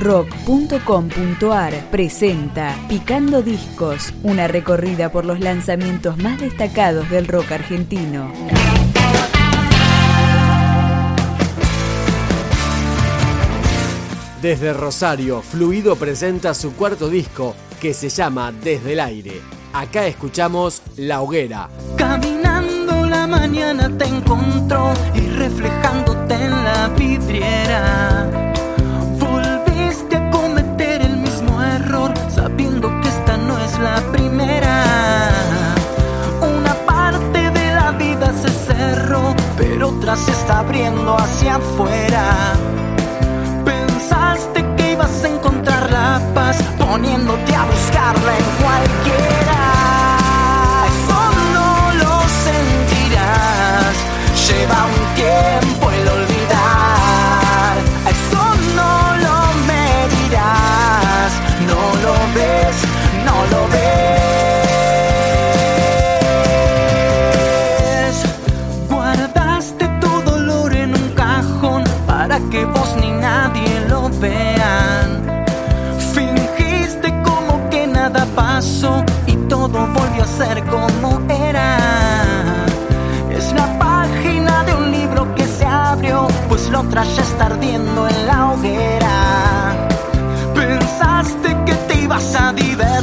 rock.com.ar presenta Picando Discos, una recorrida por los lanzamientos más destacados del rock argentino. Desde Rosario, Fluido presenta su cuarto disco que se llama Desde el aire. Acá escuchamos La Hoguera. Caminando la mañana te encontró y reflejándote en la vidriera. La primera. Una parte de la vida se cerró, pero otra se está abriendo hacia afuera. Pensaste que ibas a encontrar la paz poniéndote a buscarla en cualquiera. Pues la otra ya está ardiendo en la hoguera. Pensaste que te ibas a divertir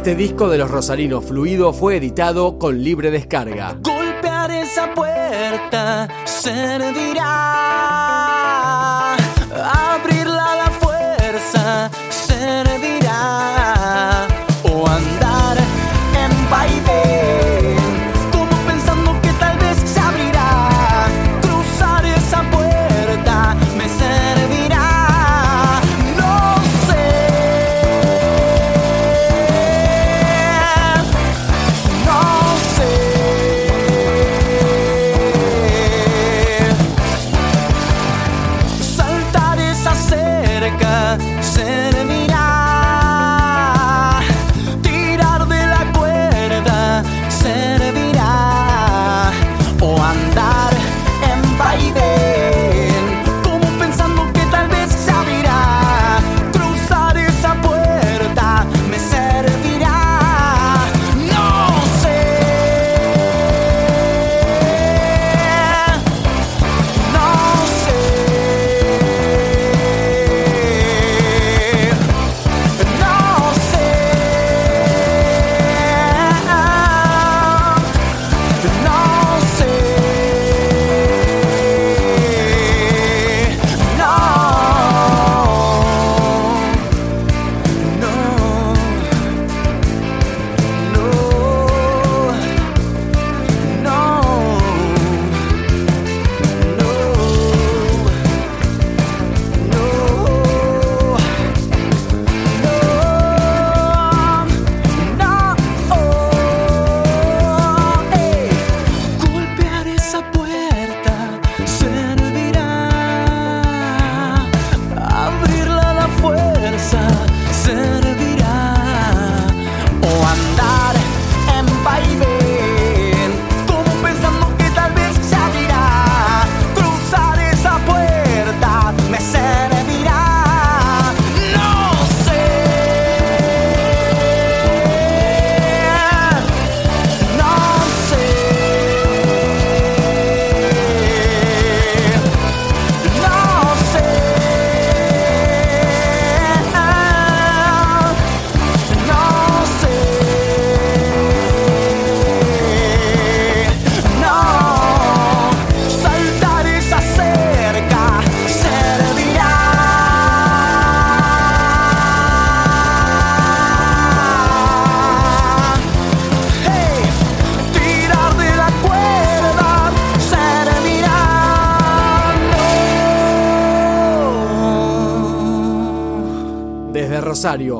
Este disco de los Rosarinos Fluido fue editado con libre descarga. Golpear esa puerta servirá.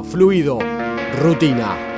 Fluido, rutina.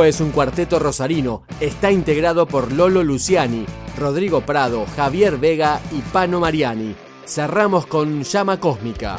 Es un cuarteto rosarino. Está integrado por Lolo Luciani, Rodrigo Prado, Javier Vega y Pano Mariani. Cerramos con Llama Cósmica.